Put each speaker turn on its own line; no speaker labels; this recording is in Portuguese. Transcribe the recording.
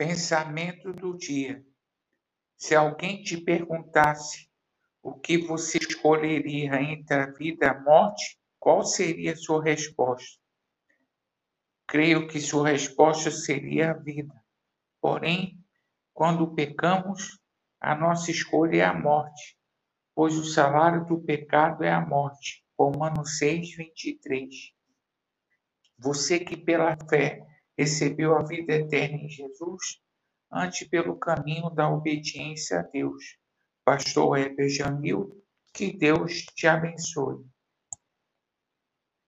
Pensamento do dia. Se alguém te perguntasse o que você escolheria entre a vida e a morte, qual seria a sua resposta? Creio que sua resposta seria a vida. Porém, quando pecamos, a nossa escolha é a morte, pois o salário do pecado é a morte. Romanos 6, 23. Você que pela fé recebeu a vida eterna em Jesus, ante pelo caminho da obediência a Deus. Pastor Heber Jamil, que Deus te abençoe.